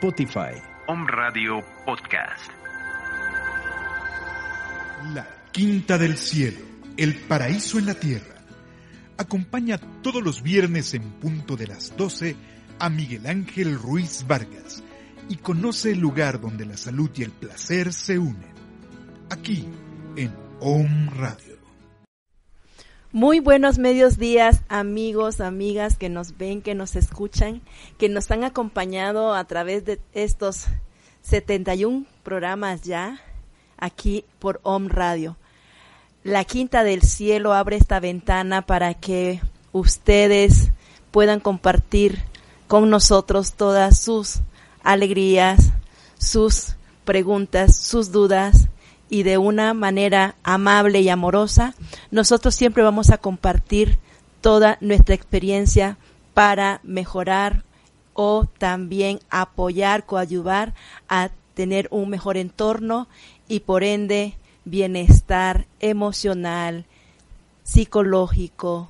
Spotify. Om Radio Podcast. La Quinta del Cielo, el paraíso en la tierra. Acompaña todos los viernes en punto de las 12 a Miguel Ángel Ruiz Vargas y conoce el lugar donde la salud y el placer se unen. Aquí, en Om Radio. Muy buenos medios días, amigos, amigas que nos ven, que nos escuchan, que nos han acompañado a través de estos 71 programas ya aquí por Om Radio. La Quinta del Cielo abre esta ventana para que ustedes puedan compartir con nosotros todas sus alegrías, sus preguntas, sus dudas y de una manera amable y amorosa, nosotros siempre vamos a compartir toda nuestra experiencia para mejorar o también apoyar, coayuvar a tener un mejor entorno y por ende bienestar emocional, psicológico,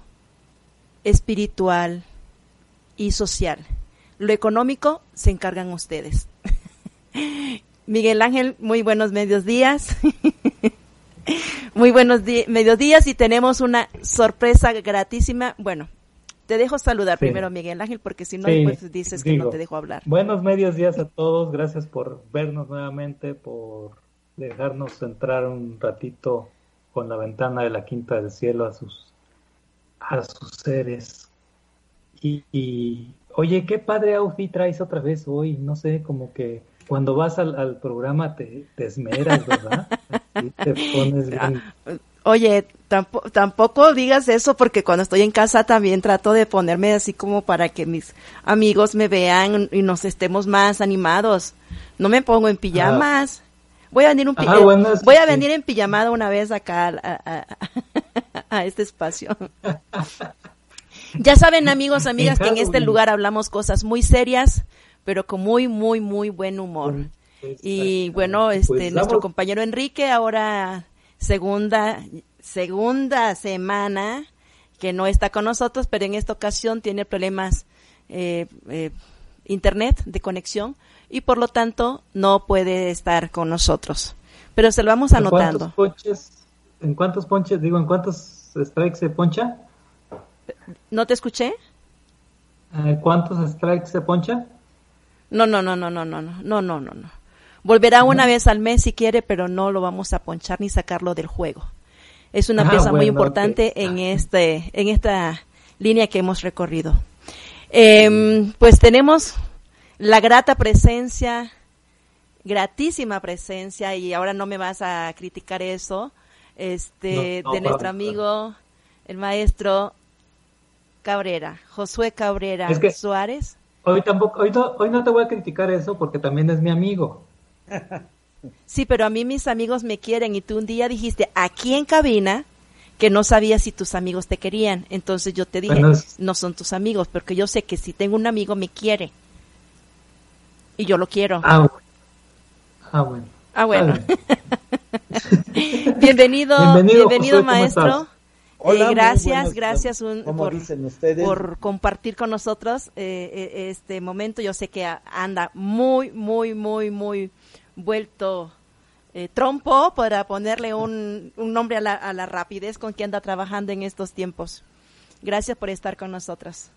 espiritual y social. Lo económico se encargan ustedes. Miguel Ángel, muy buenos medios días. muy buenos mediodías y tenemos una sorpresa gratísima. Bueno, te dejo saludar primero, Miguel Ángel, porque si no, pues dices que no te dejo hablar. Buenos medios días a todos. Gracias por vernos nuevamente, por dejarnos entrar un ratito con la ventana de la quinta del cielo a sus, a sus seres. Y, oye, qué padre outfit traes otra vez hoy. No sé, como que cuando vas al, programa te, te, esmeras, ¿verdad? te pones bien. Oye, tampoco, tampoco digas eso porque cuando estoy en casa también trato de ponerme así como para que mis amigos me vean y nos estemos más animados. No me pongo en pijamas. Voy a venir un ah, voy a venir en pijamada una vez acá a, a este espacio. ya saben, amigos, amigas, que en este lugar hablamos cosas muy serias, pero con muy, muy, muy buen humor. Y bueno, pues este, nuestro compañero Enrique ahora segunda, segunda semana que no está con nosotros, pero en esta ocasión tiene problemas eh, eh, internet de conexión y por lo tanto no puede estar con nosotros. Pero se lo vamos anotando. ¿En cuántos ponches, digo, en cuántos strikes se poncha? ¿No te escuché? Eh, ¿Cuántos strikes se poncha? No, no, no, no, no, no, no, no, no, no. Volverá una vez al mes si quiere, pero no lo vamos a ponchar ni sacarlo del juego. Es una ah, pieza muy importante en este, en esta línea que hemos recorrido. Em, pues tenemos la grata presencia, gratísima presencia, y ahora no me vas a criticar eso, este, de nuestro amigo, el maestro Cabrera, Josué Cabrera Suárez. Hoy tampoco, hoy hoy no te voy a criticar eso porque también es mi amigo. Sí, pero a mí mis amigos me quieren y tú un día dijiste aquí en cabina que no sabías si tus amigos te querían. Entonces yo te dije, no son tus amigos, porque yo sé que si tengo un amigo me quiere. Y yo lo quiero. Ah, bueno. Ah, bueno. bienvenido, bienvenido, maestro. Eh, gracias, gracias por, compartir con nosotros eh, eh, este momento. Yo sé que anda muy, muy, muy, muy vuelto eh, trompo para ponerle un, nombre a la, rapidez con que anda trabajando en estos tiempos. Gracias por estar con nosotros.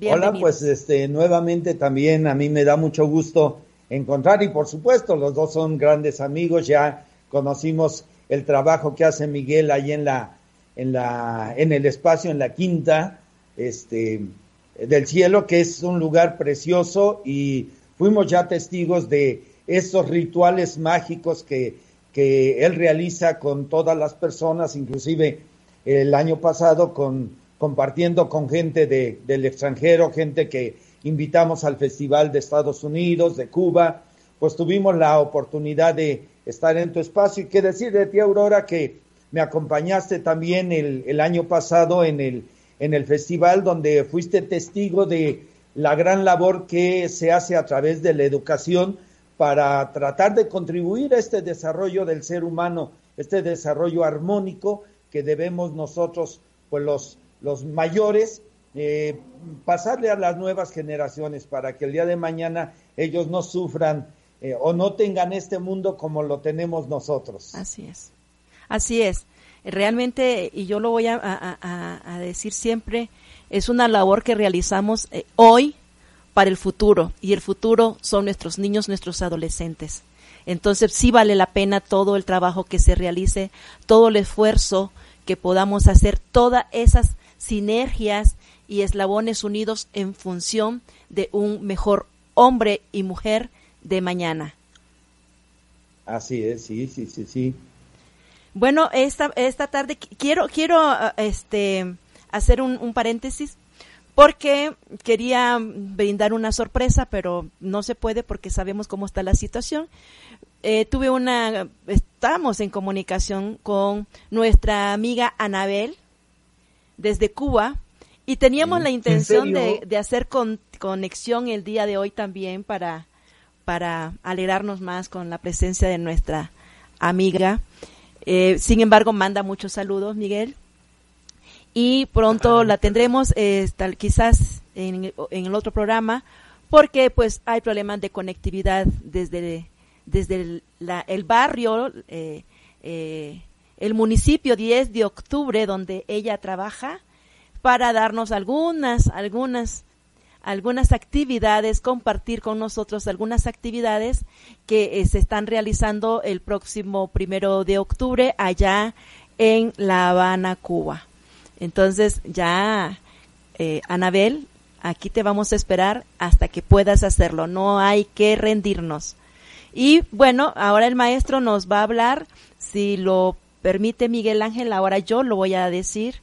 Hola, pues este, nuevamente también a mí me da mucho gusto encontrar y por supuesto los dos son grandes amigos, ya conocimos el trabajo que hace Miguel ahí en la en la en el espacio en la quinta este del cielo que es un lugar precioso y fuimos ya testigos de estos rituales mágicos que, que él realiza con todas las personas, inclusive el año pasado con compartiendo con gente de, del extranjero, gente que invitamos al Festival de Estados Unidos, de Cuba, pues tuvimos la oportunidad de estar en tu espacio. Y qué decir de ti, Aurora, que me acompañaste también el, el año pasado en el, en el festival donde fuiste testigo de la gran labor que se hace a través de la educación para tratar de contribuir a este desarrollo del ser humano, este desarrollo armónico que debemos nosotros, pues los, mayores, eh, pasarle a las nuevas generaciones para que el día de mañana ellos no sufran eh, o no tengan este mundo como lo tenemos nosotros. Así es, así es. Realmente, y yo lo voy a, decir siempre, es una labor que realizamos eh, hoy para el futuro, y el futuro son nuestros niños, nuestros adolescentes. Entonces sí vale la pena todo el trabajo que se realice, todo el esfuerzo que podamos hacer, todas esas sinergias y eslabones unidos en función de un mejor hombre y mujer de mañana. Así es, sí, sí, sí, sí. Bueno, esta, esta tarde quiero, quiero ah, este, hacer un, paréntesis porque quería brindar una sorpresa, pero no se puede porque sabemos cómo está la situación. Eh, tuve una, estamos en comunicación con nuestra amiga Anabel desde Cuba y teníamos la intención de, de, hacer con, conexión el día de hoy también para para alegrarnos más con la presencia de nuestra amiga. Eh, sin embargo, manda muchos saludos, Miguel. Y pronto la tendremos, eh, quizás en, el otro programa, porque pues hay problemas de conectividad desde, desde el, barrio, eh, el municipio 10 de octubre, donde ella trabaja, para darnos algunas, algunas algunas actividades, compartir con nosotros algunas actividades que eh, se están realizando el próximo primero de octubre allá en La Habana, Cuba. Entonces ya, eh, Anabel, aquí te vamos a esperar hasta que puedas hacerlo. No hay que rendirnos. Y bueno, ahora el maestro nos va a hablar, si lo permite Miguel Ángel, ahora yo lo voy a decir.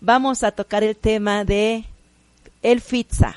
Vamos a tocar el tema de el FITSA.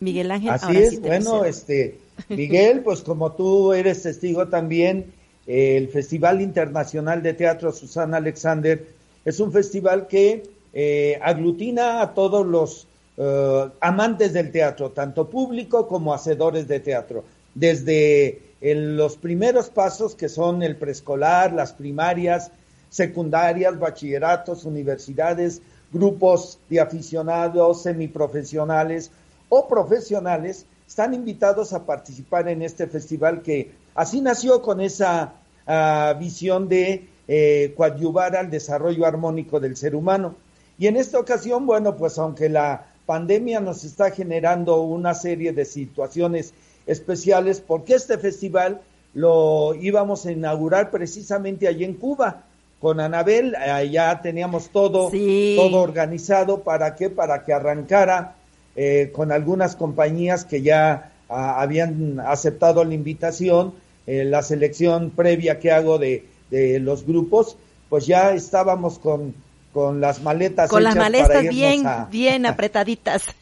Miguel Ángel. Así es, bueno, este, Miguel, pues como tú eres testigo también, el Festival Internacional de Teatro Susana Alexander es un festival que eh, aglutina a todos los eh, amantes del teatro, tanto público como hacedores de teatro, desde los primeros pasos que son el preescolar, las primarias, secundarias, bachilleratos, universidades, grupos de aficionados, semiprofesionales, o profesionales están invitados a participar en este festival que así nació con esa ah, visión de eh, coadyuvar al desarrollo armónico del ser humano. Y en esta ocasión, bueno, pues aunque la pandemia nos está generando una serie de situaciones especiales, porque este festival lo íbamos a inaugurar precisamente allí en Cuba con Anabel, ya teníamos todo, todo organizado para que, para que arrancara eh, con algunas compañías que ya ah, habían aceptado la invitación, eh, la selección previa que hago de, los grupos, pues ya estábamos con, con las maletas. Con las maletas bien, bien apretaditas.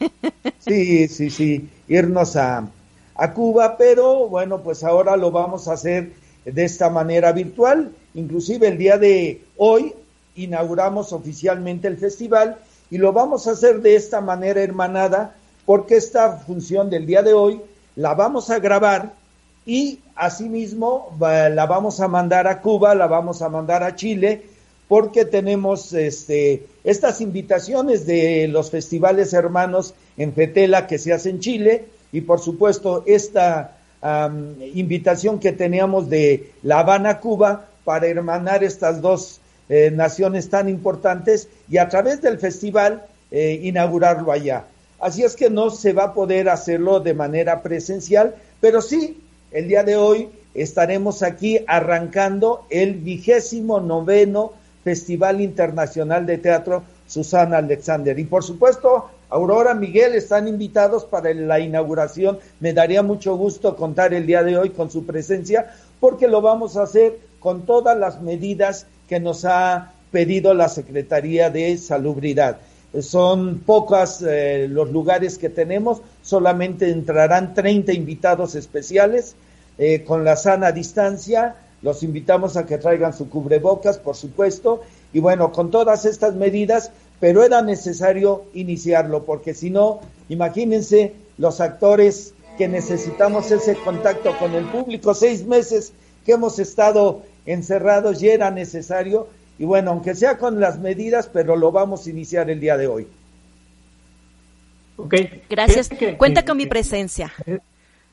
sí, sí, sí, irnos a, a Cuba, pero bueno, pues ahora lo vamos a hacer de esta manera virtual. Inclusive el día de hoy inauguramos oficialmente el festival y lo vamos a hacer de esta manera hermanada porque esta función del día de hoy la vamos a grabar y asimismo la vamos a mandar a Cuba, la vamos a mandar a Chile porque tenemos este, estas invitaciones de los festivales hermanos en Fetela que se hace en Chile y por supuesto esta invitación que teníamos de La Habana, Cuba, para hermanar estas dos eh, naciones tan importantes y a través del festival eh, inaugurarlo allá. Así es que no se va a poder hacerlo de manera presencial, pero sí, el día de hoy estaremos aquí arrancando el vigésimo noveno Festival Internacional de Teatro Susana Alexander. Y por supuesto, Aurora, Miguel están invitados para la inauguración. Me daría mucho gusto contar el día de hoy con su presencia, porque lo vamos a hacer con todas las medidas que nos ha pedido la Secretaría de Salubridad. Son pocos eh, los lugares que tenemos, solamente entrarán 30 invitados especiales eh, con la sana distancia. Los invitamos a que traigan su cubrebocas, por supuesto, y bueno, con todas estas medidas, pero era necesario iniciarlo, porque si no, imagínense los actores que necesitamos ese contacto con el público, seis meses que hemos estado encerrados y era necesario y bueno, aunque sea con las medidas, pero lo vamos a iniciar el día de hoy. Okay. Gracias. Cuenta con mi presencia.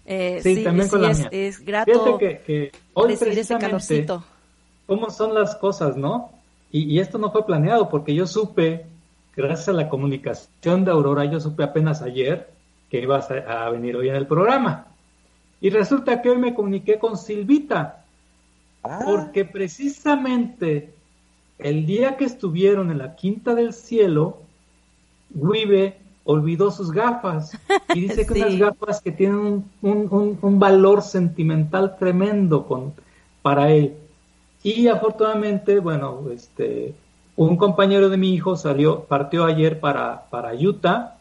Eh, sí, también con la es, mía. es grato que, que hoy recibir ese calorcito. ¿Cómo son las cosas, no? Y, y, esto no fue planeado porque yo supe, gracias a la comunicación de Aurora, yo supe apenas ayer que ibas a, a venir hoy en el programa. Y resulta que hoy me comuniqué con Silvita, ah. porque precisamente el día que estuvieron en la Quinta del Cielo, Guibe olvidó sus gafas y dice que unas gafas que tienen un, un, valor sentimental tremendo con, para él. Y afortunadamente, bueno, este, un compañero de mi hijo salió, partió ayer para, para Utah,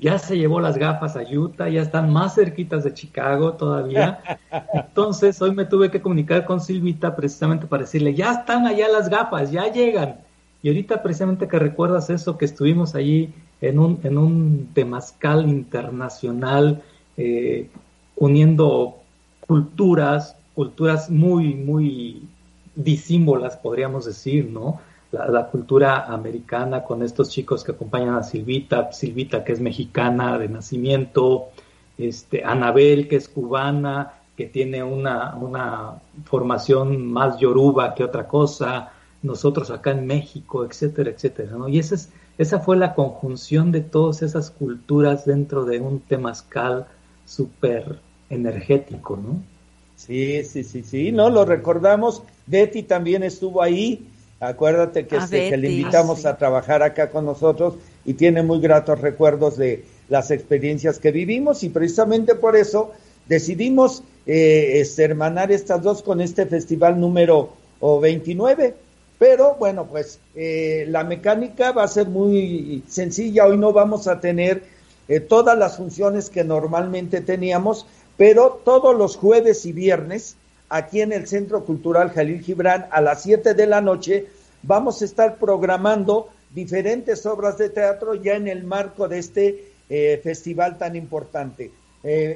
ya se llevó las gafas a Utah, ya están más cerquitas de Chicago todavía. Entonces hoy me tuve que comunicar con Silvita precisamente para decirle, ya están allá las gafas, ya llegan. Y ahorita precisamente que recuerdas eso, que estuvimos allí en un, en un temazcal internacional, eh, uniendo culturas, culturas muy, muy disímbolas, podríamos decir, ¿no? La, cultura americana con estos chicos que acompañan a Silvita, Silvita que es mexicana de nacimiento, este, Anabel que es cubana, que tiene una, una formación más yoruba que otra cosa, nosotros acá en México, etcétera, etcétera, ¿no? Y ese es, esa fue la conjunción de todas esas culturas dentro de un temazcal súper energético, ¿no? Sí, sí, sí, sí, no, lo recordamos. Betty también estuvo ahí. Acuérdate que, este, le invitamos a trabajar acá con nosotros y tiene muy gratos recuerdos de las experiencias que vivimos y precisamente por eso decidimos eh, este, hermanar estas dos con este festival número 29 pero bueno, pues eh, la mecánica va a ser muy sencilla. Hoy no vamos a tener eh, todas las funciones que normalmente teníamos, pero todos los jueves y viernes, aquí en el Centro Cultural Jalil Gibran, a las 7 de la noche, vamos a estar programando diferentes obras de teatro ya en el marco de este eh, festival tan importante.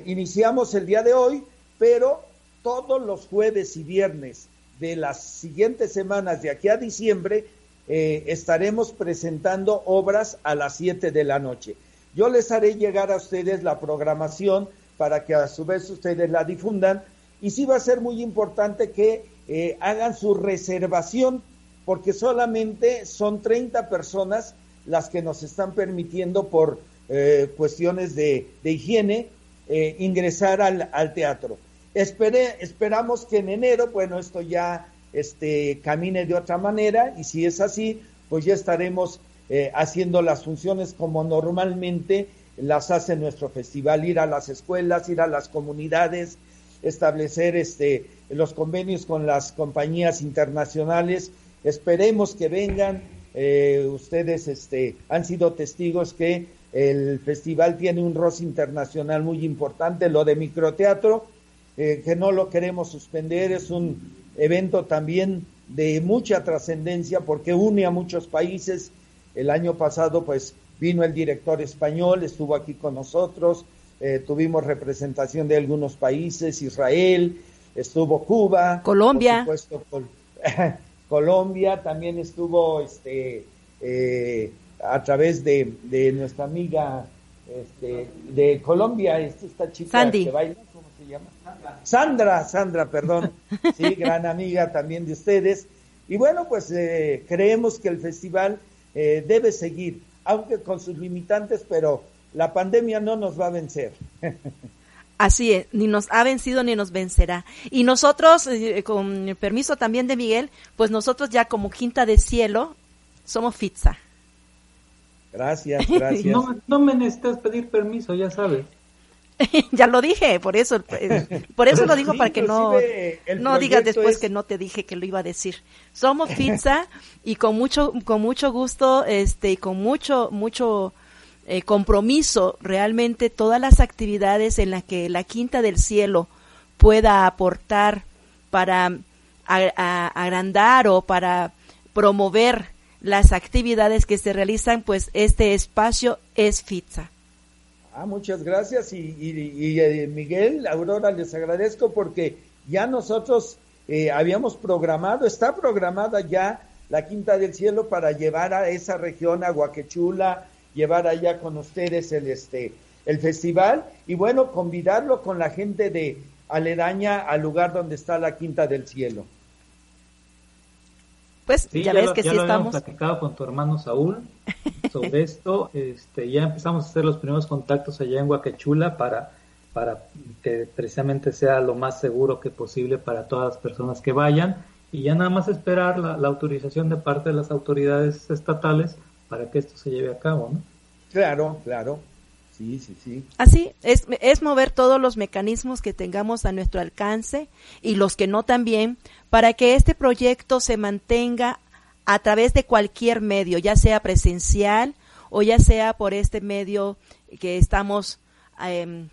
iniciamos el día de hoy, pero todos los jueves y viernes de las siguientes semanas, de aquí a diciembre, eh, estaremos presentando obras a las 7 de la noche. Yo les haré llegar a ustedes la programación para que a su vez ustedes la difundan. Y sí va a ser muy importante que eh, hagan su reservación, porque solamente son 30 personas las que nos están permitiendo por eh, cuestiones de, higiene ingresar al, al teatro. Esperé, esperamos que en enero, bueno, esto ya este, camine de otra manera y si es así, pues ya estaremos eh, haciendo las funciones como normalmente las hace nuestro festival, ir a las escuelas, ir a las comunidades, establecer este, los convenios con las compañías internacionales. Esperemos que vengan. Eh, ustedes este, han sido testigos que el festival tiene un rostro internacional muy importante, lo de microteatro, eh, que no lo queremos suspender, es un evento también de mucha trascendencia porque une a muchos países. El año pasado pues vino el director español, estuvo aquí con nosotros, eh, tuvimos representación de algunos países, Israel, estuvo Cuba, Colombia, por supuesto, Colombia, también estuvo este eh, a través de, de nuestra amiga este, de Colombia, esta chica que baila, Sandra, Sandra, perdón, sí, gran amiga también de ustedes. Y bueno, pues eh, creemos que el festival eh, debe seguir, aunque con sus limitantes, pero la pandemia no nos va a vencer. Así es, ni nos ha vencido ni nos vencerá. Y nosotros, eh, con el permiso también de Miguel, pues nosotros ya como Quinta de Cielo somos FITSA. Gracias, gracias. No, no me necesitas pedir permiso, ya sabes. ya lo dije, por eso, eh, por eso lo digo para que no, no digas después que no te dije que lo iba a decir. Somos pizza y con mucho, con mucho gusto, este, y con mucho, mucho eh, compromiso, realmente todas las actividades en las que la Quinta del Cielo pueda aportar para agrandar o para promover las actividades que se realizan, pues este espacio es FITSA. Ah, muchas gracias y, eh, Miguel, Aurora, les agradezco porque ya nosotros eh, habíamos programado, está programada ya la Quinta del Cielo para llevar a esa región, a Guaquechula, llevar allá con ustedes el este el festival y bueno, convidarlo con la gente de aledaña al lugar donde está la Quinta del Cielo. Pues ya, ves que sí lo estamos. platicado con tu hermano Saúl sobre esto. Este, ya empezamos a hacer los primeros contactos allá en Huacachula para, para que precisamente sea lo más seguro que posible para todas las personas que vayan. Y ya nada más esperar la, la autorización de parte de las autoridades estatales para que esto se lleve a cabo, ¿no? Claro, claro. Sí, sí, sí. Así, es, es mover todos los mecanismos que tengamos a nuestro alcance y los que no también, para que este proyecto se mantenga a través de cualquier medio, ya sea presencial o ya sea por este medio que estamos em,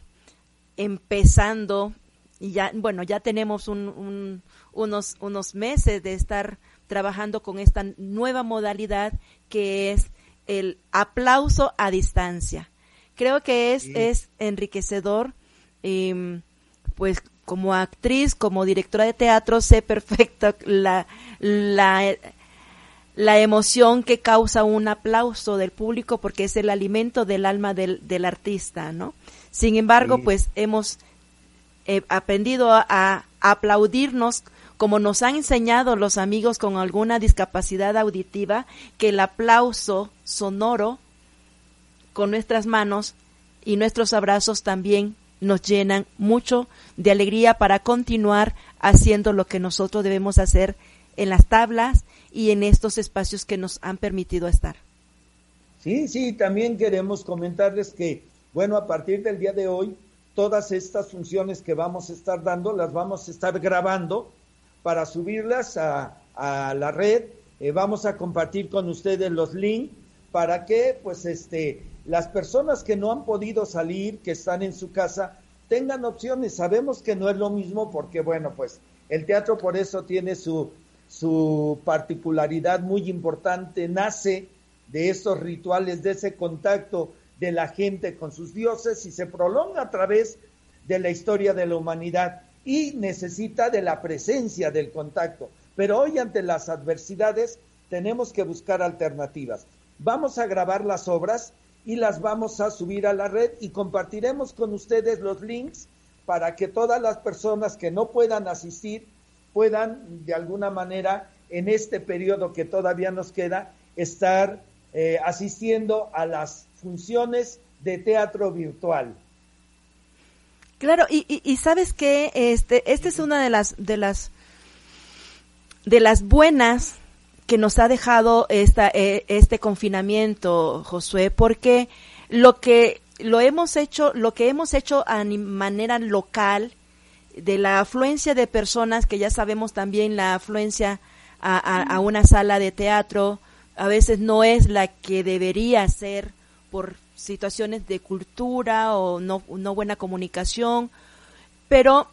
empezando y ya, bueno, ya tenemos un, unos, unos meses de estar trabajando con esta nueva modalidad que es el aplauso a distancia. Creo que es, es enriquecedor, em, pues como actriz, como directora de teatro, sé perfecto la, la, la emoción que causa un aplauso del público porque es el alimento del alma del, del artista, ¿no? Sin embargo, pues hemos eh, aprendido a aplaudirnos como nos han enseñado los amigos con alguna discapacidad auditiva, que el aplauso sonoro con nuestras manos y nuestros abrazos también nos llenan mucho de alegría para continuar haciendo lo que nosotros debemos hacer en las tablas y en estos espacios que nos han permitido estar. Sí, sí, también queremos comentarles que, bueno, a partir del día de hoy, todas estas funciones que vamos a estar dando las vamos a estar grabando para subirlas a, la red. Eh, vamos a compartir con ustedes los links para que, pues, este, las personas que no han podido salir, que están en su casa, tengan opciones. Sabemos que no es lo mismo porque, bueno, pues, el teatro por eso tiene su, su particularidad muy importante, nace de esos rituales, de ese contacto de la gente con sus dioses y se prolonga a través de la historia de la humanidad y necesita de la presencia del contacto. Pero hoy ante las adversidades tenemos que buscar alternativas. Vamos a grabar las obras y las vamos a subir a la red y compartiremos con ustedes los links para que todas las personas que no puedan asistir puedan de alguna manera en este periodo que todavía nos queda estar eh, asistiendo a las funciones de teatro virtual. Claro, y, y, sabes que este, esta es una de las, de las, de las buenas que nos ha dejado esta, eh, este confinamiento, Josué, porque lo que lo hemos hecho, lo que hemos hecho a manera local, de la afluencia de personas, que ya sabemos también la afluencia a, a una sala de teatro, a veces no es la que debería ser por situaciones de cultura o no, no buena comunicación, pero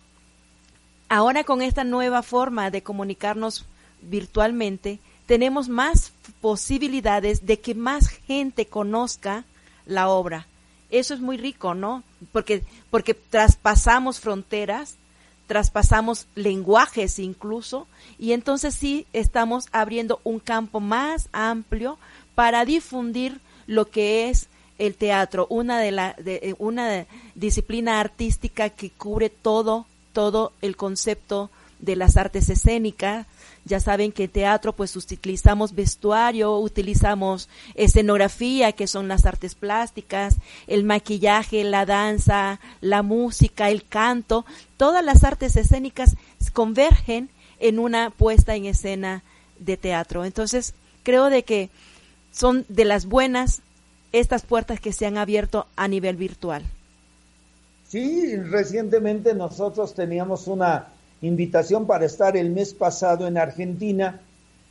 ahora con esta nueva forma de comunicarnos virtualmente, tenemos más posibilidades de que más gente conozca la obra. Eso es muy rico, ¿no? Porque, porque traspasamos fronteras, traspasamos lenguajes incluso, y entonces sí estamos abriendo un campo más amplio para difundir lo que es el teatro, una de la de, eh, una disciplina artística que cubre todo todo el concepto de las artes escénicas. Ya saben que en teatro pues utilizamos vestuario, utilizamos escenografía, que son las artes plásticas, el maquillaje, la danza, la música, el canto, todas las artes escénicas convergen en una puesta en escena de teatro. Entonces, creo de que son de las buenas estas puertas que se han abierto a nivel virtual. Sí, recientemente nosotros teníamos una invitación para estar el mes pasado en Argentina.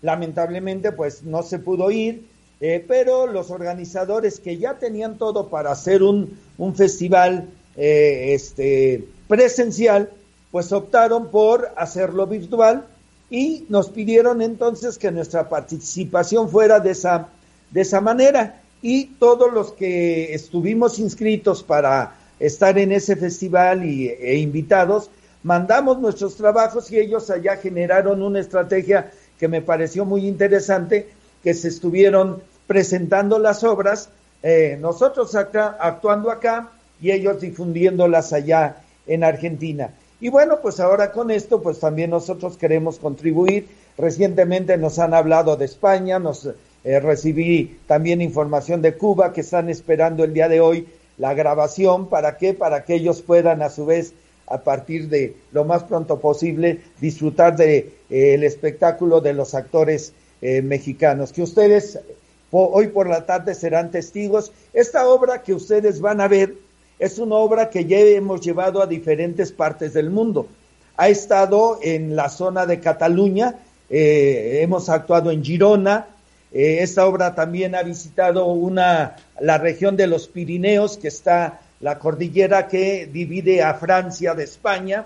Lamentablemente, pues no se pudo ir, eh, pero los organizadores que ya tenían todo para hacer un, un festival eh, este, presencial, pues optaron por hacerlo virtual y nos pidieron entonces que nuestra participación fuera de esa, de esa manera y todos los que estuvimos inscritos para estar en ese festival y, e invitados, mandamos nuestros trabajos y ellos allá generaron una estrategia que me pareció muy interesante, que se estuvieron presentando las obras eh, nosotros acá, actuando acá y ellos difundiéndolas allá en Argentina. Y bueno, pues ahora con esto, pues también nosotros queremos contribuir. Recientemente nos han hablado de España, nos eh, recibí también información de Cuba que están esperando el día de hoy la grabación. ¿Para qué? Para que ellos puedan a su vez, a partir de lo más pronto posible, disfrutar de eh, el espectáculo de los actores eh, mexicanos. Que ustedes hoy por la tarde serán testigos. Esta obra que ustedes van a ver es una obra que ya hemos llevado a diferentes partes del mundo. Ha estado en la zona de Cataluña, eh, hemos actuado en Girona, eh, esta obra también ha visitado una, la región de los Pirineos, que está la cordillera que divide a Francia de España.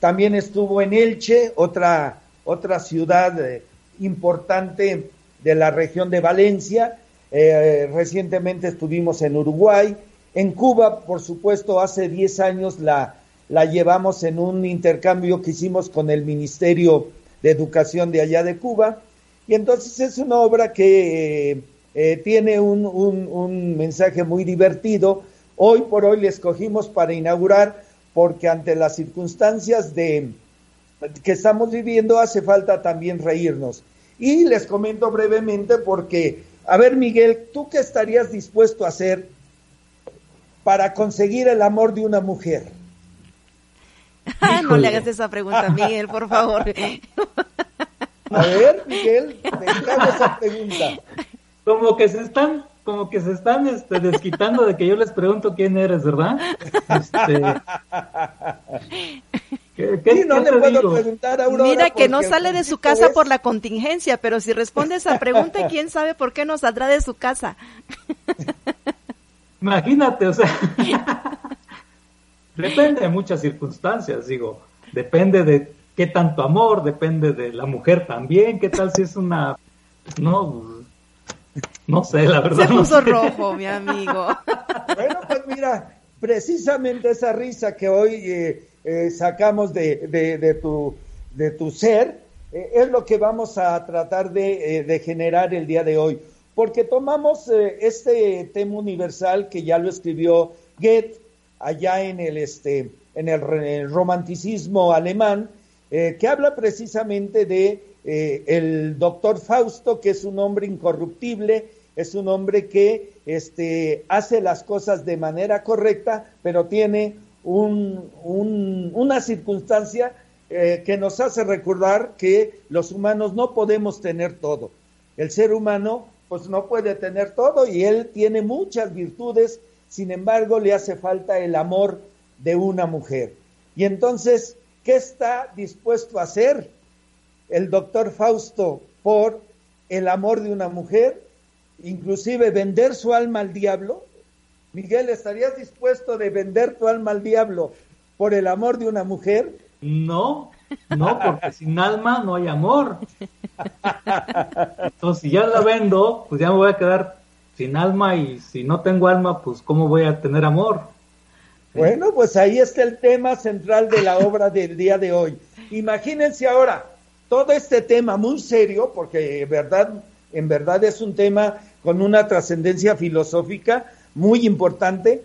También estuvo en Elche, otra, otra ciudad eh, importante de la región de Valencia. recientemente estuvimos en Uruguay, en Cuba, por supuesto, hace 10 años la, la llevamos en un intercambio que hicimos con el Ministerio de Educación de allá de Cuba. Y entonces es una obra que eh, eh, tiene un, un, mensaje muy divertido. Hoy por hoy le escogimos para inaugurar porque ante las circunstancias de, que estamos viviendo hace falta también reírnos. Y les comento brevemente porque, a ver Miguel, ¿tú qué estarías dispuesto a hacer para conseguir el amor de una mujer? no le hagas esa pregunta a Miguel, por favor. A ver, Miguel, me esa pregunta. Como que se están, como que se están este, desquitando de que yo les pregunto quién eres, ¿verdad? Este, ¿qué, no le puedo preguntar a Aurora Mira que no sale de su casa por la contingencia, pero si responde esa pregunta, quién sabe por qué no saldrá de su casa. Imagínate, o sea, depende de muchas circunstancias, digo, depende de qué tanto amor, depende de la mujer también, qué tal si es una, no, no sé, la verdad. Se puso rojo, mi amigo. Bueno, pues mira, precisamente esa risa que hoy eh, eh, sacamos de, de, tu, de tu ser, eh, es lo que vamos a tratar de, de generar el día de hoy porque tomamos eh, este tema universal que ya lo escribió Goethe allá en el, este, en el, romanticismo alemán, eh, que habla precisamente de eh, el doctor Fausto, que es un hombre incorruptible, es un hombre que este, hace las cosas de manera correcta, pero tiene un, una circunstancia que nos hace recordar que los humanos no podemos tener todo. El ser humano pues no puede tener todo y él tiene muchas virtudes, sin embargo le hace falta el amor de una mujer. Y entonces, ¿qué está dispuesto a hacer el doctor Fausto por el amor de una mujer? Inclusive vender su alma al diablo. Miguel, ¿estarías dispuesto de vender tu alma al diablo por el amor de una mujer? No, no, porque sin alma no hay amor. Entonces, si ya la vendo, pues ya me voy a quedar sin alma y si no tengo alma, pues ¿cómo voy a tener amor? Bueno, pues ahí está el tema central de la obra del día de hoy. Imagínense ahora todo este tema muy serio, porque verdad, en verdad es un tema con una trascendencia filosófica muy importante,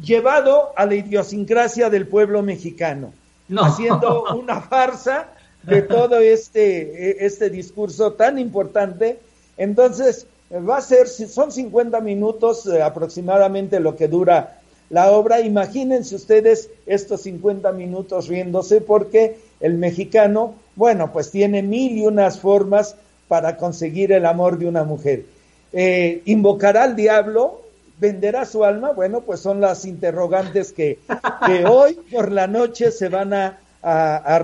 llevado a la idiosincrasia del pueblo mexicano haciendo una farsa de todo este, e, este discurso tan importante. Entonces, va a ser, son 50 minutos eh, aproximadamente lo que dura la obra. Imagínense ustedes estos 50 minutos riéndose porque el mexicano, bueno, pues tiene mil y unas formas para conseguir el amor de una mujer. Eh, invocará al diablo, venderá su alma? Bueno, pues son las interrogantes que, hoy por la noche se van a,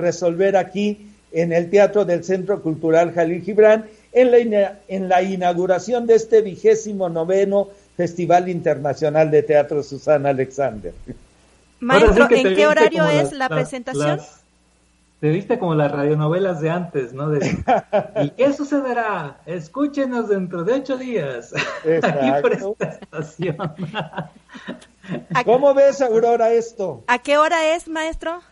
resolver aquí en el Teatro del Centro Cultural Jalil Gibran en la, en la inauguración de este vigésimo noveno Festival Internacional de Teatro Susana Alexander. Maestro, ¿en qué horario es la, presentación? te viste como las radionovelas de antes, ¿no? ¿Y qué sucederá? Escúchenos dentro de ocho días. Aquí por esta estación. ¿Cómo ves, Aurora, esto? ¿A qué hora es, maestro?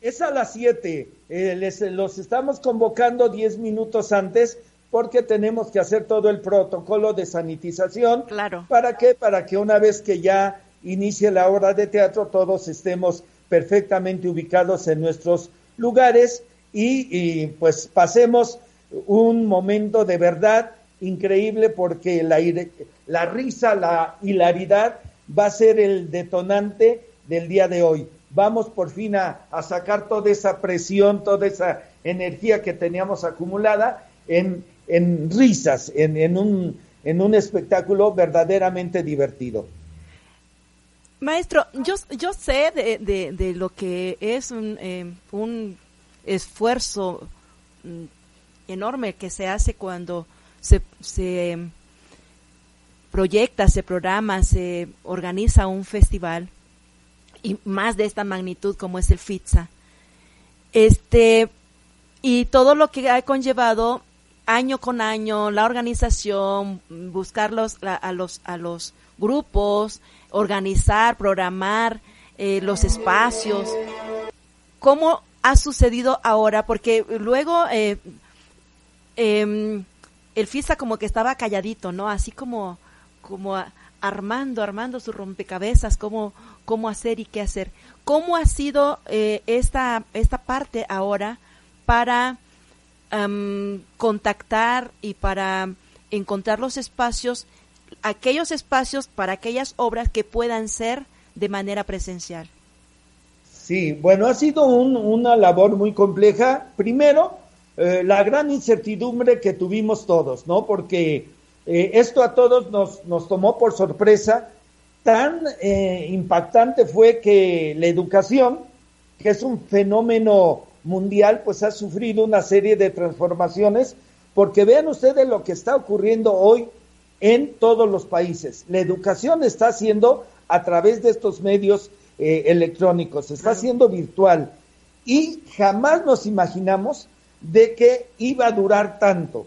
Es a las siete. Eh, les, los estamos convocando diez minutos antes porque tenemos que hacer todo el protocolo de sanitización. Claro. ¿Para qué? Para que una vez que ya inicie la obra de teatro, todos estemos perfectamente ubicados en nuestros lugares y, pues pasemos un momento de verdad increíble porque la, la risa, la hilaridad va a ser el detonante del día de hoy. Vamos por fin a, sacar toda esa presión, toda esa energía que teníamos acumulada en, en risas, en, en, un, en un espectáculo verdaderamente divertido. Maestro, yo, yo sé de, de, lo que es un, eh, un esfuerzo mm, enorme que se hace cuando se, se proyecta, se programa, se organiza un festival y más de esta magnitud como es el FITSA. Este, y todo lo que ha conllevado año con año la organización, buscarlos a los a los grupos, organizar, programar eh, los espacios. ¿Cómo ha sucedido ahora? Porque luego eh, em, el FISA como que estaba calladito, ¿no? Así como, como armando, armando su rompecabezas, cómo, cómo hacer y qué hacer. ¿Cómo ha sido eh, esta, esta parte ahora para contactar y para encontrar los espacios aquellos espacios para aquellas obras que puedan ser de manera presencial. Sí, bueno, ha sido una labor muy compleja. Primero, eh, la gran incertidumbre que tuvimos todos, ¿no? Porque eh, esto a todos nos, nos tomó por sorpresa. Tan eh, impactante fue que la educación, que es un fenómeno mundial, pues ha sufrido una serie de transformaciones, porque vean ustedes lo que está ocurriendo hoy en todos los países. La educación está haciendo a través de estos medios eh, electrónicos, está haciendo virtual y jamás nos imaginamos de que iba a durar tanto.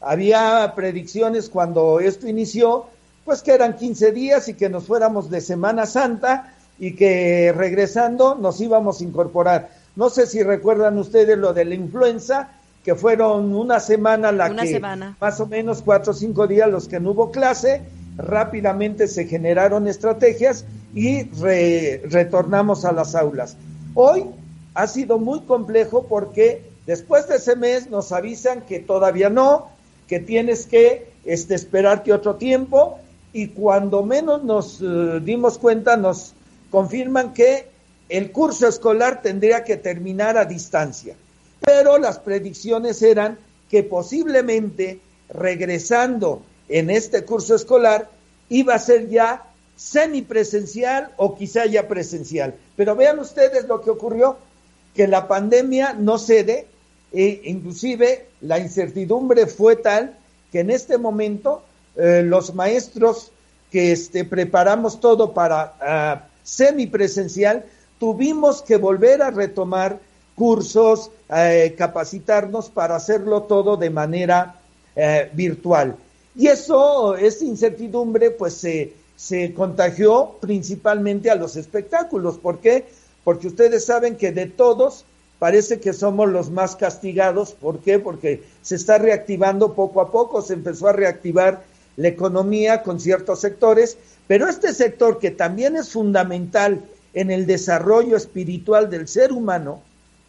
Había predicciones cuando esto inició, pues que eran 15 días y que nos fuéramos de Semana Santa y que regresando nos íbamos a incorporar. No sé si recuerdan ustedes lo de la influenza, que fueron una semana la que más o menos cuatro o cinco días los que no hubo clase, rápidamente se generaron estrategias y retornamos a las aulas. Hoy ha sido muy complejo porque después de ese mes nos avisan que todavía no, que tienes que este, esperarte otro tiempo y cuando menos nos eh, dimos cuenta nos confirman que el curso escolar tendría que terminar a distancia pero las predicciones eran que posiblemente regresando en este curso escolar iba a ser ya semipresencial o quizá ya presencial. Pero vean ustedes lo que ocurrió, que la pandemia no cede e inclusive la incertidumbre fue tal que en este momento eh, los maestros que este, preparamos todo para uh, semipresencial tuvimos que volver a retomar cursos, eh, capacitarnos para hacerlo todo de manera eh, virtual. Y eso, esa incertidumbre, pues se, se contagió principalmente a los espectáculos. ¿Por qué? Porque ustedes saben que de todos parece que somos los más castigados. ¿Por qué? Porque se está reactivando poco a poco, se empezó a reactivar la economía con ciertos sectores, pero este sector que también es fundamental en el desarrollo espiritual del ser humano,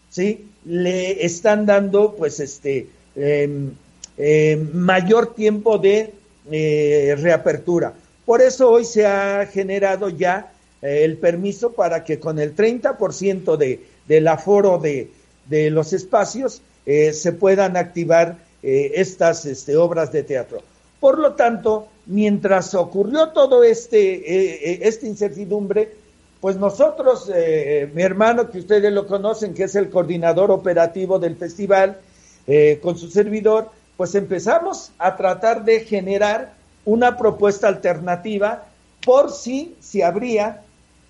¿sí? Le están dando, pues, este, em, em, mayor tiempo de eh, reapertura. Por eso hoy se ha generado ya eh, el permiso para que con el 30% de, del aforo de, de los espacios eh, se puedan activar estas este, obras de teatro. Por lo tanto, mientras ocurrió todo este esta incertidumbre, pues nosotros, eh, mi hermano, que ustedes lo conocen, que es el coordinador operativo del festival, eh, con su servidor, pues empezamos a tratar de generar una propuesta alternativa por si, si habría.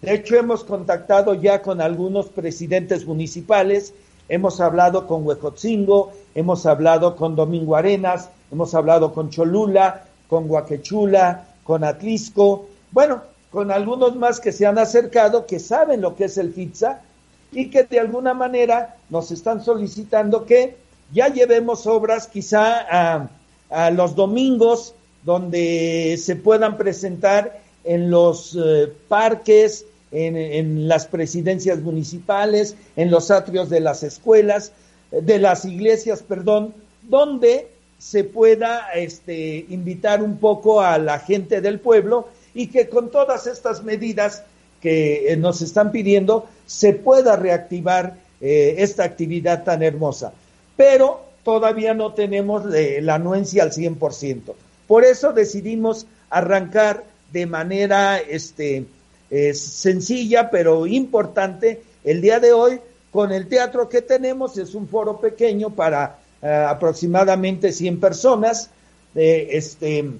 De hecho, hemos contactado ya con algunos presidentes municipales, hemos hablado con Huejotzingo, hemos hablado con Domingo Arenas, hemos hablado con Cholula, con Huaquechula, con Atlisco. Bueno, con algunos más que se han acercado, que saben lo que es el FITSA y que de alguna manera nos están solicitando que ya llevemos obras quizá a, los domingos donde se puedan presentar en los eh, parques, en, en, las presidencias municipales, en los atrios de las escuelas, de las iglesias, perdón, donde se pueda este, invitar un poco a la gente del pueblo y que con todas estas medidas que eh, nos están pidiendo se pueda reactivar eh, esta actividad tan hermosa. Pero todavía no tenemos la anuencia al 100%. Por eso decidimos arrancar de manera este, eh, sencilla pero importante el día de hoy con el teatro que tenemos. Es un foro pequeño para eh, aproximadamente 100 personas. este,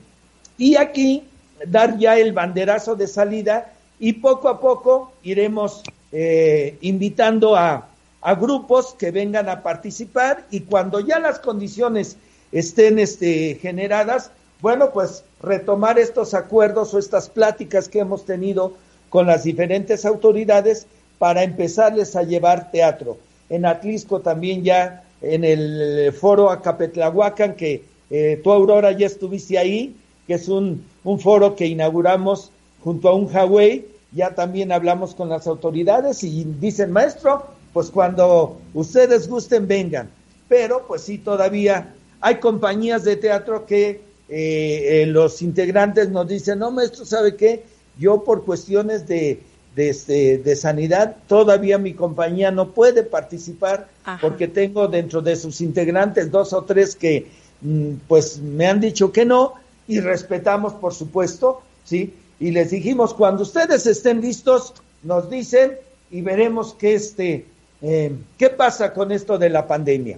y aquí dar ya el banderazo de salida y poco a poco iremos eh, invitando a, a, grupos que vengan a participar y cuando ya las condiciones estén este, generadas, bueno, pues retomar estos acuerdos o estas pláticas que hemos tenido con las diferentes autoridades para empezarles a llevar teatro. En Atlisco también ya en el foro Acapetlahuacan, que eh, tú, Aurora, ya estuviste ahí, que es un, un foro que inauguramos junto a un Huawei, ya también hablamos con las autoridades y dicen, maestro, pues cuando ustedes gusten, vengan. Pero pues sí, todavía hay compañías de teatro que eh, eh, los integrantes nos dicen, no, maestro, ¿sabe qué? Yo por cuestiones de, de, este, de sanidad, todavía mi compañía no puede participar porque tengo dentro de sus integrantes dos o tres que mm, pues me han dicho que no y respetamos por supuesto, ¿sí? Y les dijimos, cuando ustedes estén listos, nos dicen y veremos qué, este, eh, qué pasa con esto de la pandemia.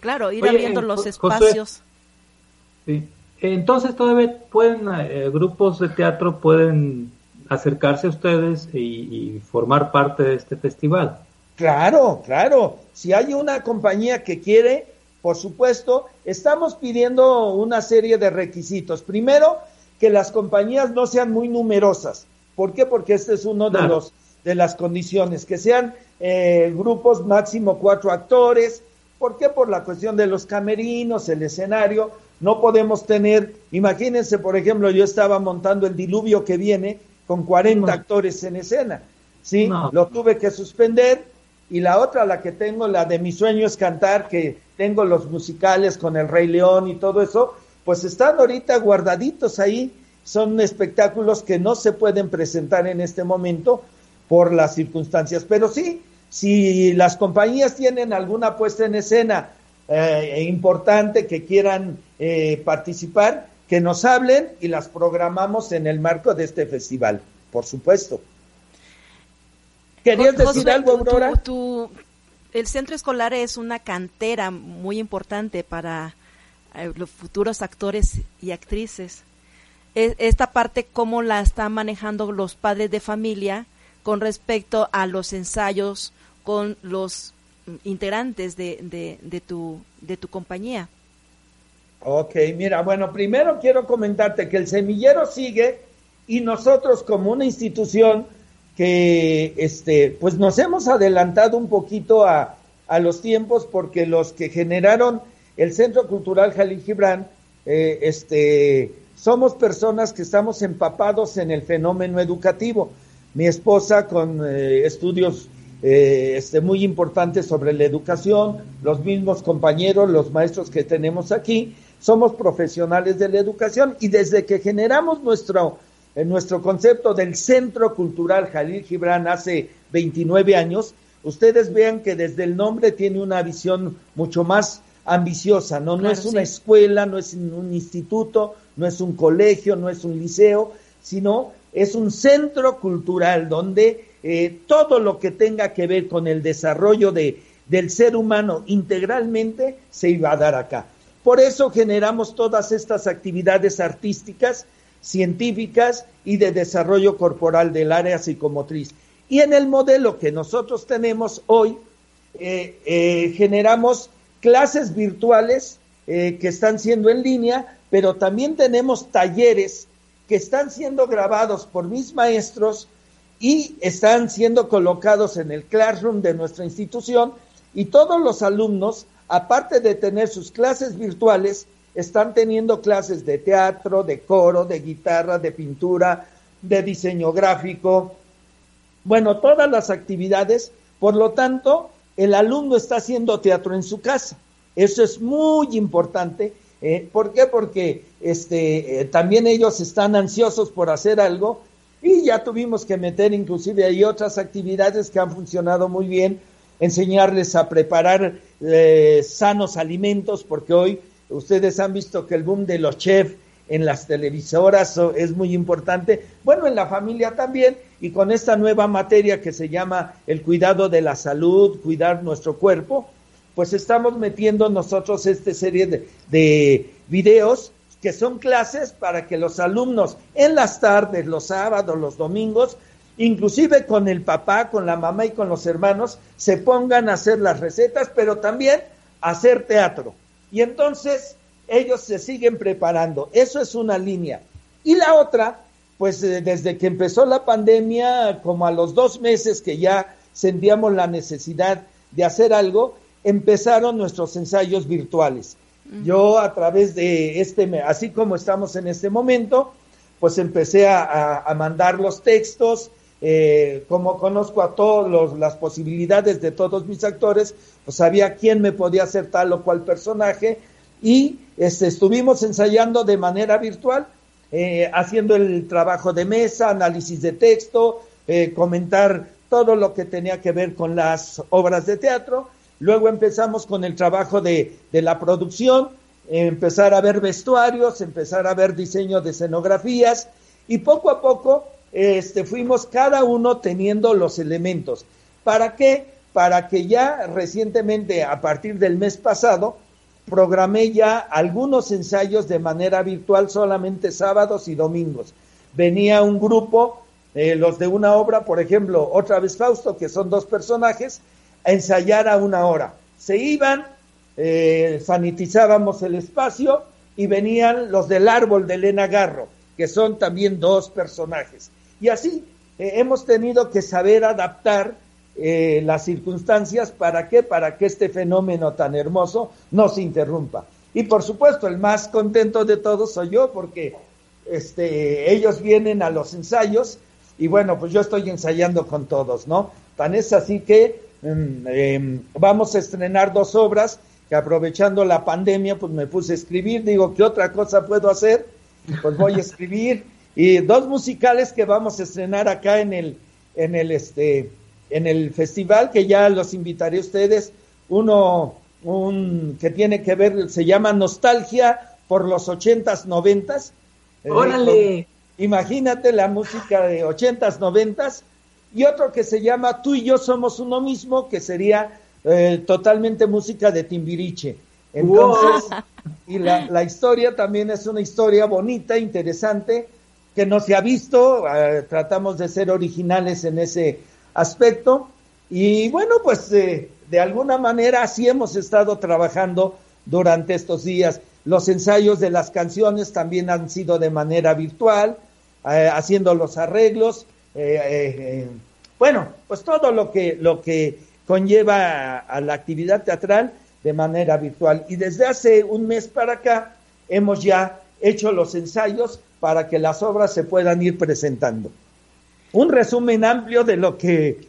Claro, ir abriendo los espacios. sí. Entonces todavía pueden, eh, grupos de teatro pueden acercarse a ustedes y, formar parte de este festival. Claro, claro. Si hay una compañía que quiere, por supuesto, estamos pidiendo una serie de requisitos. Primero, que las compañías no sean muy numerosas. ¿Por qué? Porque este es uno de los de las condiciones, que sean eh, grupos máximo cuatro actores. ¿Por qué? Por la cuestión de los camerinos, el escenario. No podemos tener, imagínense, por ejemplo, yo estaba montando el diluvio que viene con 40 actores en escena. Sí, lo tuve que suspender y la otra, la que tengo, la de mi sueño es cantar, que tengo los musicales con el Rey León y todo eso, pues están ahorita guardaditos ahí. Son espectáculos que no se pueden presentar en este momento por las circunstancias. Pero sí, si las compañías tienen alguna puesta en escena eh, importante que quieran eh, participar, que nos hablen y las programamos en el marco de este festival, por supuesto. ¿Querías decir algo, Aurora? El centro escolar es una cantera muy importante para eh, los futuros actores y actrices. E, esta parte, ¿cómo la están manejando los padres de familia con respecto a los ensayos con los integrantes de, de, tu, de tu compañía? Ok, mira, bueno, primero quiero comentarte que el semillero sigue y nosotros como una institución que, este, pues nos hemos adelantado un poquito a, a los tiempos porque los que generaron el Centro Cultural Jalil Gibran, eh, este, somos personas que estamos empapados en el fenómeno educativo. Mi esposa con eh, estudios eh, este, muy importantes sobre la educación, los mismos compañeros, los maestros que tenemos aquí, somos profesionales de la educación y desde que generamos nuestro, eh, nuestro concepto del Centro Cultural Jalil Gibran hace 29 años, ustedes vean que desde el nombre tiene una visión mucho más ambiciosa, ¿no? no es una escuela, no es un instituto, no es un colegio, no es un liceo, sino es un centro cultural donde eh, todo lo que tenga que ver con el desarrollo de, del ser humano integralmente se iba a dar acá. Por eso generamos todas estas actividades artísticas, científicas y de desarrollo corporal del área psicomotriz. Y en el modelo que nosotros tenemos hoy, eh, eh, generamos clases virtuales eh, que están siendo en línea, pero también tenemos talleres que están siendo grabados por mis maestros y están siendo colocados en el classroom de nuestra institución y todos los alumnos aparte de tener sus clases virtuales, están teniendo clases de teatro, de coro, de guitarra, de pintura, de diseño gráfico, bueno, todas las actividades, por lo tanto, el alumno está haciendo teatro en su casa. Eso es muy importante. Eh, ¿Por qué? Porque este, eh, también ellos están ansiosos por hacer algo y ya tuvimos que meter inclusive ahí otras actividades que han funcionado muy bien, enseñarles a preparar eh, sanos alimentos, porque hoy ustedes han visto que el boom de los chefs en las televisoras es muy importante, bueno, en la familia también, y con esta nueva materia que se llama el cuidado de la salud, cuidar nuestro cuerpo, pues estamos metiendo nosotros esta serie de, de videos que son clases para que los alumnos en las tardes, los sábados, los domingos, inclusive con el papá, con la mamá y con los hermanos, se pongan a hacer las recetas, pero también a hacer teatro. Y entonces ellos se siguen preparando. Eso es una línea. Y la otra, pues eh, desde que empezó la pandemia, como a los dos meses que ya sentíamos la necesidad de hacer algo, empezaron nuestros ensayos virtuales. Yo a través de este, así como estamos en este momento, pues empecé a, mandar los textos, eh, como conozco a todas las posibilidades de todos mis actores, pues sabía quién me podía hacer tal o cual personaje y este, estuvimos ensayando de manera virtual, eh, haciendo el trabajo de mesa, análisis de texto, eh, comentar todo lo que tenía que ver con las obras de teatro. Luego empezamos con el trabajo de, la producción, empezar a ver vestuarios, empezar a ver diseño de escenografías y poco a poco este, fuimos cada uno teniendo los elementos. ¿Para qué? Para que ya recientemente, a partir del mes pasado, programé ya algunos ensayos de manera virtual solamente sábados y domingos. Venía un grupo, eh, los de una obra, por ejemplo, otra vez Fausto, que son dos personajes, a ensayar a una hora. Se iban, eh, sanitizábamos el espacio y venían los del árbol de Elena Garro, que son también dos personajes. Y así eh, hemos tenido que saber adaptar eh, las circunstancias para qué, para que este fenómeno tan hermoso no se interrumpa. Y por supuesto, el más contento de todos soy yo, porque este, ellos vienen a los ensayos y bueno, pues yo estoy ensayando con todos, ¿no? Tan es así que em, vamos a estrenar dos obras que aprovechando la pandemia, pues me puse a escribir, digo, ¿qué otra cosa puedo hacer? Pues voy a escribir y dos musicales que vamos a estrenar acá en el en el este en el festival que ya los invitaré a ustedes, uno un que tiene que ver se llama Nostalgia por los ochentas, noventas. Eh, Órale. imagínate la música de ochentas, noventas y otro que se llama Tú y yo somos uno mismo, que sería eh, totalmente música de Timbiriche. Entonces, y la, la, historia también es una historia bonita, interesante, que no se ha visto, eh, tratamos de ser originales en ese aspecto. Y bueno, pues eh, de alguna manera así hemos estado trabajando durante estos días. Los ensayos de las canciones también han sido de manera virtual, haciendo los arreglos eh, eh, eh, bueno, pues todo lo que, lo que conlleva a, la actividad teatral de manera virtual. Y desde hace un mes para acá hemos ya hecho los ensayos para que las obras se puedan ir presentando. Un resumen amplio de lo que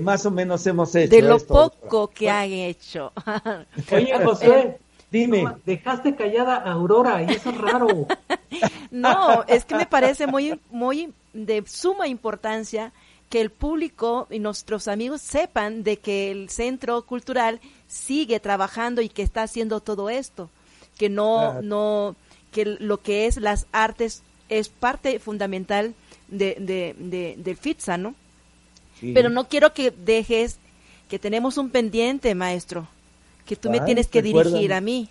más o menos hemos hecho. De lo poco que han hecho. Oye, José, dime. Dejaste callada a Aurora y eso es raro. no, es que me parece muy, muy de suma importancia que el público y nuestros amigos sepan de que el centro cultural sigue trabajando y que está haciendo todo esto, que no, no, que lo que es las artes es parte fundamental de, de, de, FITSA, ¿no? Pero no quiero que dejes que tenemos un pendiente, maestro, que tú me tienes que dirigir a mí.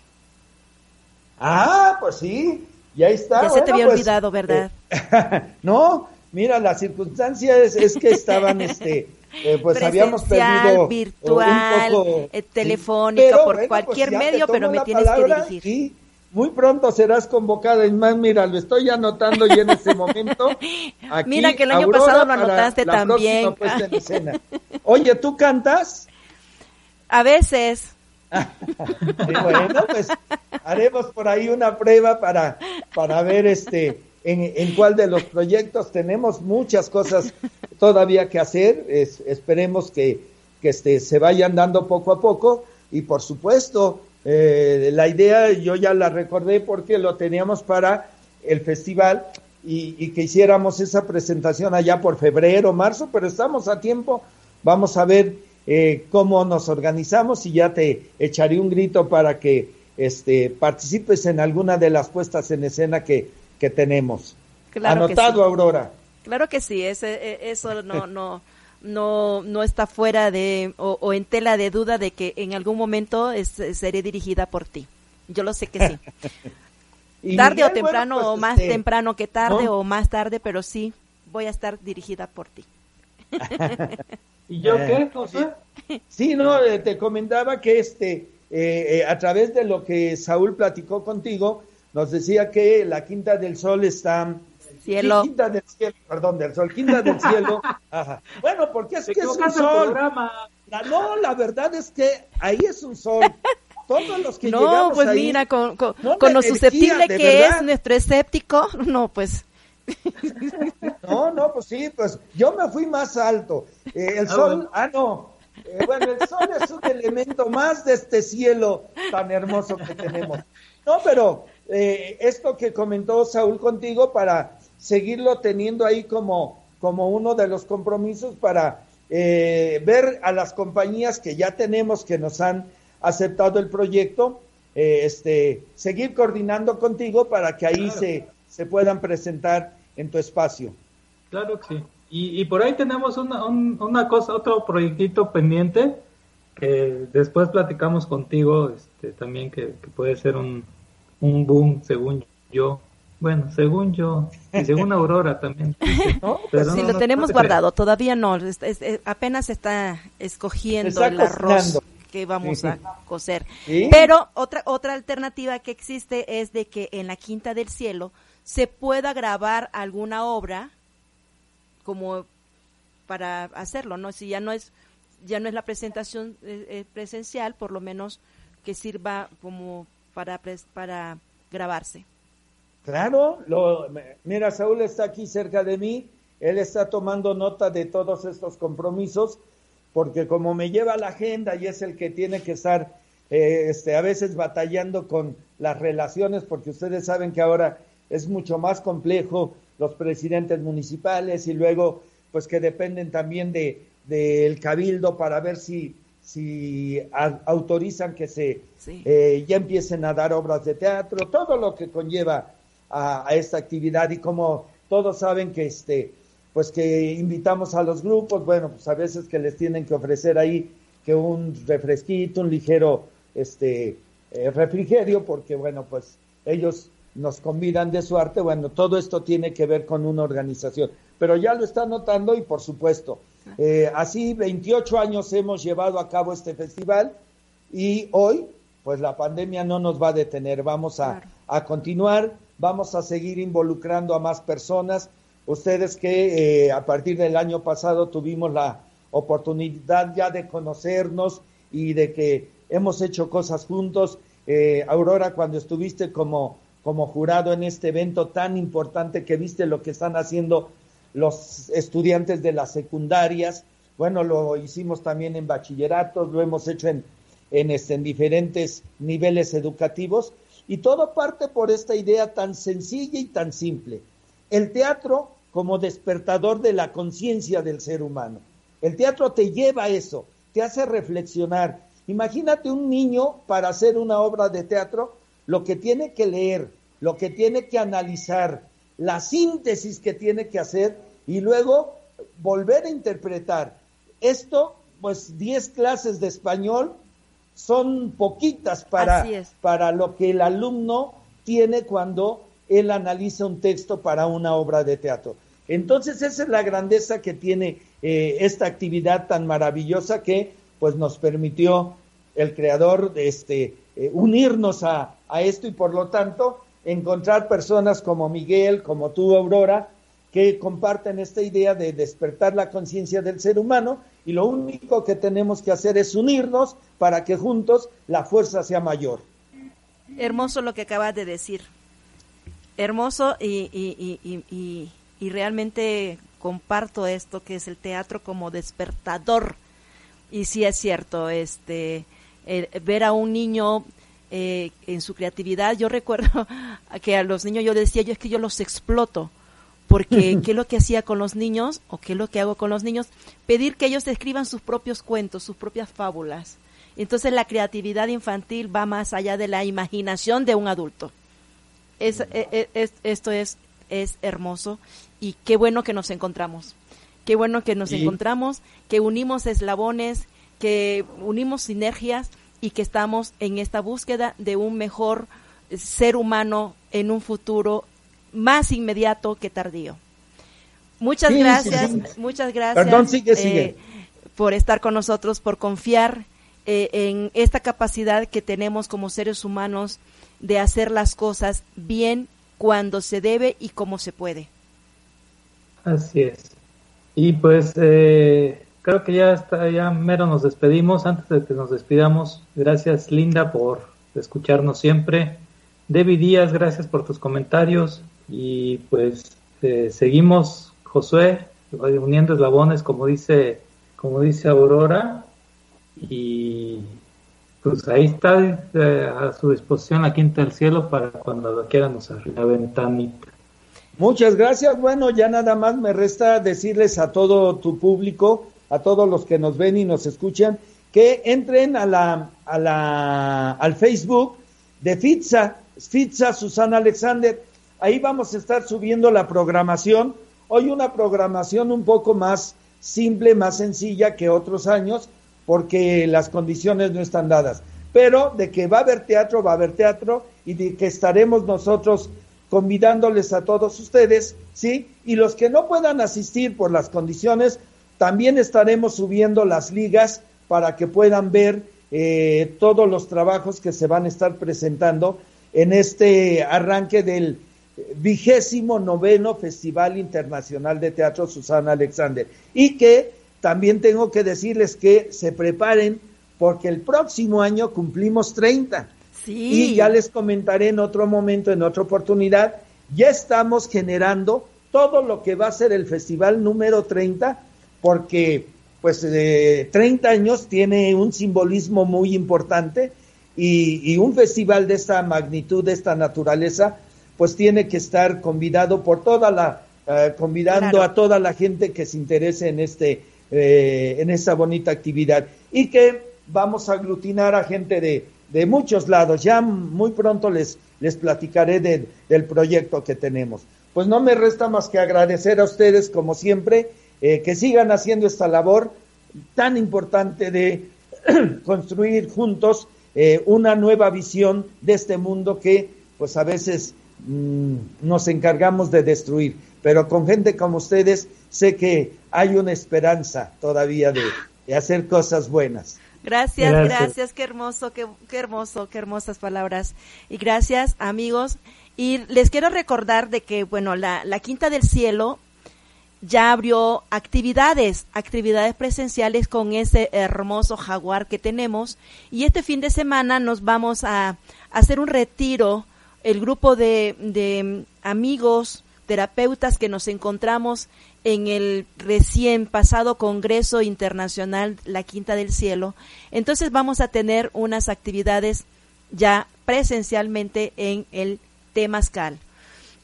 Ah, pues sí, ya está. Ya se te había pues, olvidado, ¿verdad? Eh, no, mira, la circunstancia es, que estaban, este, eh, pues habíamos perdido virtual, un poco, eh, telefónica, por pues cualquier medio, pero me tienes que dirigir. Sí, muy pronto serás convocada. Y más, mira, lo estoy anotando ya en este momento. mira que el año pasado lo anotaste también. Oye, ¿tú cantas? A veces. bueno, pues haremos por ahí una prueba para, para ver este en, en cuál de los proyectos tenemos muchas cosas todavía que hacer. esperemos que, que este, se vayan dando poco a poco y por supuesto eh, la idea yo ya la recordé porque lo teníamos para el festival y, y, que hiciéramos esa presentación allá por febrero, marzo, pero estamos a tiempo. Vamos a ver eh, cómo nos organizamos y ya te echaré un grito para que este, participes en alguna de las puestas en escena que, que tenemos. Anotado, Aurora. Claro que sí, ese, e, eso no, no, no, no está fuera de, o, en tela de duda de que en algún momento es, seré dirigida por ti. Yo lo sé que sí. tarde o temprano, pues, o más este, temprano que tarde, o más tarde, pero sí, voy a estar dirigida por ti. ¿Y yo qué, José? Sí, no, eh, te comentaba que este, eh, eh, a través de lo que Saúl platicó contigo, nos decía que la Quinta del Sol está... Cielo. Quinta del Cielo, perdón, del Sol, Quinta del Cielo. Ajá. Bueno, porque es que es un sol. La, no, la verdad es que ahí es un sol. Todos los que no, pues mira, con, con, con lo susceptible que es nuestro escéptico, no, pues... No, no, pues sí, pues yo me fui más alto. Eh, el ah, sol, ah, no. Eh, bueno, el sol es un elemento más de este cielo tan hermoso que tenemos. No, pero eh, esto que comentó Saúl contigo para seguirlo teniendo ahí como, como uno de los compromisos para ver a las compañías que ya tenemos que nos han aceptado el proyecto, este, seguir coordinando contigo para que ahí se, se puedan presentar en tu espacio. Claro que sí. Y, por ahí tenemos una, una cosa, otro proyectito pendiente que después platicamos contigo, este, también que, puede ser un, un boom, según yo. Bueno, según yo, y según Aurora también. Pero sí, lo tenemos guardado, todavía no, apenas está escogiendo el arroz que vamos a cocer. Pero otra, otra alternativa que existe es de que en la Quinta del Cielo se pueda grabar alguna obra como para hacerlo, ¿no? Si ya no es ya no es la presentación eh, eh, presencial, por lo menos que sirva como para para grabarse. Claro, lo, mira, Saúl está aquí cerca de mí, él está tomando nota de todos estos compromisos, porque como me lleva la agenda y es el que tiene que estar eh, este, a veces batallando con las relaciones, porque ustedes saben que ahora es mucho más complejo los presidentes municipales y luego pues que dependen también de del cabildo para ver si si autorizan que se eh, ya empiecen a dar obras de teatro todo lo que conlleva a, esta actividad. Y como todos saben que este pues que invitamos a los grupos bueno pues a veces que les tienen que ofrecer ahí que un refresquito un ligero este eh, refrigerio porque bueno pues ellos nos convidan de su arte, bueno, todo esto tiene que ver con una organización, pero ya lo está notando y por supuesto, eh, así 28 años hemos llevado a cabo este festival y hoy, pues la pandemia no nos va a detener, vamos a, a continuar, vamos a seguir involucrando a más personas. Ustedes que eh, a partir del año pasado tuvimos la oportunidad ya de conocernos y de que hemos hecho cosas juntos. Eh, Aurora, cuando estuviste como como jurado en este evento tan importante que viste lo que están haciendo los estudiantes de las secundarias. Bueno, lo hicimos también en bachilleratos, lo hemos hecho en, en, este, en diferentes niveles educativos y todo parte por esta idea tan sencilla y tan simple. El teatro como despertador de la conciencia del ser humano. El teatro te lleva a eso, te hace reflexionar. Imagínate un niño para hacer una obra de teatro, lo que tiene que leer, lo que tiene que analizar, la síntesis que tiene que hacer y luego volver a interpretar. Esto, pues 10 clases de español son poquitas para, para lo que el alumno tiene cuando él analiza un texto para una obra de teatro. Entonces esa es la grandeza que tiene eh, esta actividad tan maravillosa que pues nos permitió el creador este, eh, unirnos a, a esto y por lo tanto encontrar personas como Miguel, como tú, Aurora, que comparten esta idea de despertar la conciencia del ser humano y lo único que tenemos que hacer es unirnos para que juntos la fuerza sea mayor. Hermoso lo que acabas de decir. Hermoso y, y, y, y realmente comparto esto que es el teatro como despertador. Y sí es cierto, este, ver a un niño eh, en su creatividad. Yo recuerdo que a los niños yo decía, yo es que yo los exploto porque qué es lo que hacía con los niños o qué es lo que hago con los niños, pedir que ellos escriban sus propios cuentos, sus propias fábulas. Entonces la creatividad infantil va más allá de la imaginación de un adulto. Es, e, e, esto es, es hermoso y qué bueno que nos encontramos. Qué bueno que nos encontramos, que unimos eslabones, que unimos sinergias y que estamos en esta búsqueda de un mejor ser humano en un futuro más inmediato que tardío. Muchas gracias, muchas gracias eh, por estar con nosotros, por confiar eh, en esta capacidad que tenemos como seres humanos de hacer las cosas bien cuando se debe y como se puede. Así es. Y pues eh, creo que ya está, ya mero nos despedimos. Antes de que nos despidamos, gracias Linda por escucharnos siempre. Debbie Díaz, gracias por tus comentarios. Y pues eh, seguimos, Josué, uniendo eslabones, como dice, como dice Aurora. Y pues ahí está eh, a su disposición la Quinta del Cielo para cuando lo quieran usar, la ventanita. Muchas gracias. Bueno, ya nada más me resta decirles a todo tu público, a todos los que nos ven y nos escuchan, que entren a la, a la, al Facebook de FITSA, FITSA Susana Alexander Ahí vamos a estar subiendo la programación. Hoy una programación un poco más simple, más sencilla que otros años, porque las condiciones no están dadas. Pero de que va a haber teatro, va a haber teatro, y de que estaremos nosotros convidándoles a todos ustedes, ¿sí? Y los que no puedan asistir por las condiciones, también estaremos subiendo las ligas para que puedan ver eh, todos los trabajos que se van a estar presentando en este arranque del vigésimo noveno Festival Internacional de Teatro Susana Alexander. Y que también tengo que decirles que se preparen porque el próximo año cumplimos 30. Y ya les comentaré en otro momento, en otra oportunidad, ya estamos generando todo lo que va a ser el festival número 30, porque pues eh, 30 años tiene un simbolismo muy importante y, y un festival de esta magnitud, de esta naturaleza, pues tiene que estar convidado por toda la, eh, convidando a toda la gente que se interese en este, eh, en esta bonita actividad y que vamos a aglutinar a gente de, de muchos lados. Ya muy pronto les, les platicaré del proyecto que tenemos. Pues no me resta más que agradecer a ustedes, como siempre, eh, que sigan haciendo esta labor tan importante de construir juntos una nueva visión de este mundo que, pues a veces Mm, nos encargamos de destruir. Pero con gente como ustedes sé que hay una esperanza todavía de, hacer cosas buenas. Gracias, gracias, qué hermoso, qué, hermoso, qué hermosas palabras. Y gracias, amigos. Y les quiero recordar de que, bueno, la, la Quinta del Cielo ya abrió actividades, actividades presenciales con ese hermoso jaguar que tenemos. Y este fin de semana nos vamos a hacer un retiro el grupo de, amigos, terapeutas que nos encontramos en el recién pasado Congreso Internacional La Quinta del Cielo. Entonces vamos a tener unas actividades ya presencialmente en el Temascal.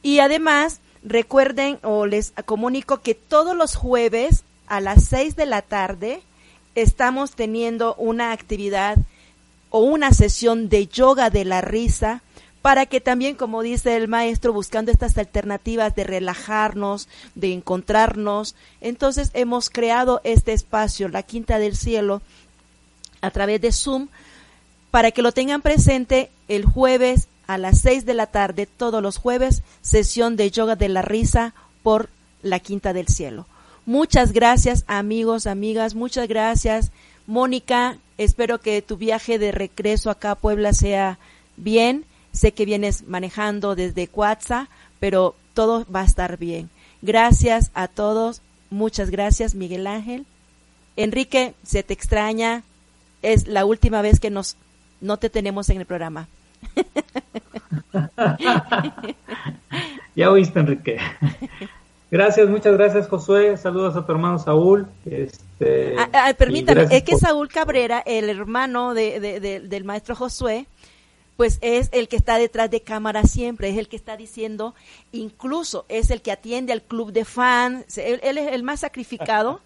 Y además, recuerden o les comunico que todos los jueves a las seis de la tarde estamos teniendo una actividad o una sesión de yoga de la risa para que también, como dice el maestro, buscando estas alternativas de relajarnos, de encontrarnos, entonces hemos creado este espacio, la Quinta del Cielo, a través de Zoom, para que lo tengan presente el jueves a las seis de la tarde, todos los jueves, sesión de yoga de la risa por la Quinta del Cielo. Muchas gracias amigos, amigas, muchas gracias. Mónica, espero que tu viaje de regreso acá a Puebla sea bien Sé que vienes manejando desde Cuatza, pero todo va a estar bien. Gracias a todos. Muchas gracias, Miguel Ángel. Enrique, se te extraña, es la última vez que nos no te tenemos en el programa. ya oíste, Enrique. Gracias, muchas gracias, Josué. Saludos a tu hermano Saúl. Este, ah, ah, permítame, es que Saúl Cabrera, el hermano del maestro Josué, pues es el que está detrás de cámara siempre, es el que está diciendo, incluso es el que atiende al club de fans, él, es el más sacrificado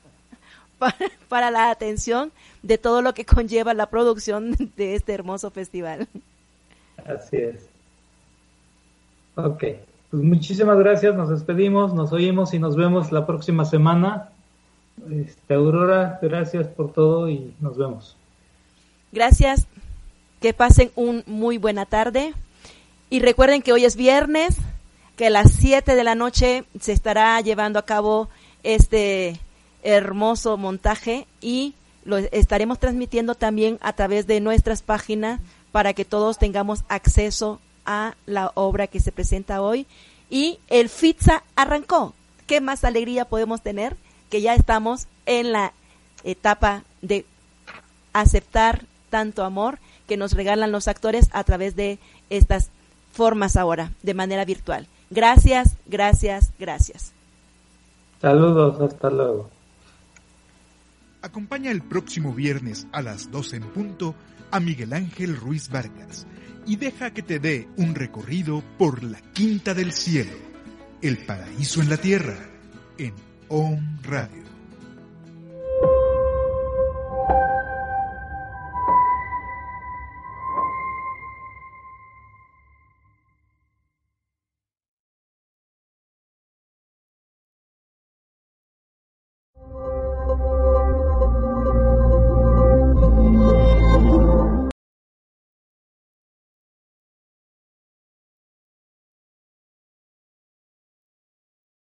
para, la atención de todo lo que conlleva la producción de este hermoso festival. Así es. Ok. Pues muchísimas gracias, nos despedimos, nos oímos y nos vemos la próxima semana. Este, Aurora, gracias por todo y nos vemos. Gracias, que pasen un muy buena tarde y recuerden que hoy es viernes, que a las 7 de la noche se estará llevando a cabo este hermoso montaje y lo estaremos transmitiendo también a través de nuestras páginas para que todos tengamos acceso a la obra que se presenta hoy. Y el FITSA arrancó. ¿Qué más alegría podemos tener? Que ya estamos en la etapa de aceptar tanto amor que nos regalan los actores a través de estas formas ahora, de manera virtual. Gracias, gracias, gracias. Saludos, hasta luego. Acompaña el próximo viernes a las 12 en punto a Miguel Ángel Ruiz Vargas y deja que te dé un recorrido por la Quinta del Cielo, el paraíso en la tierra, en OM Radio.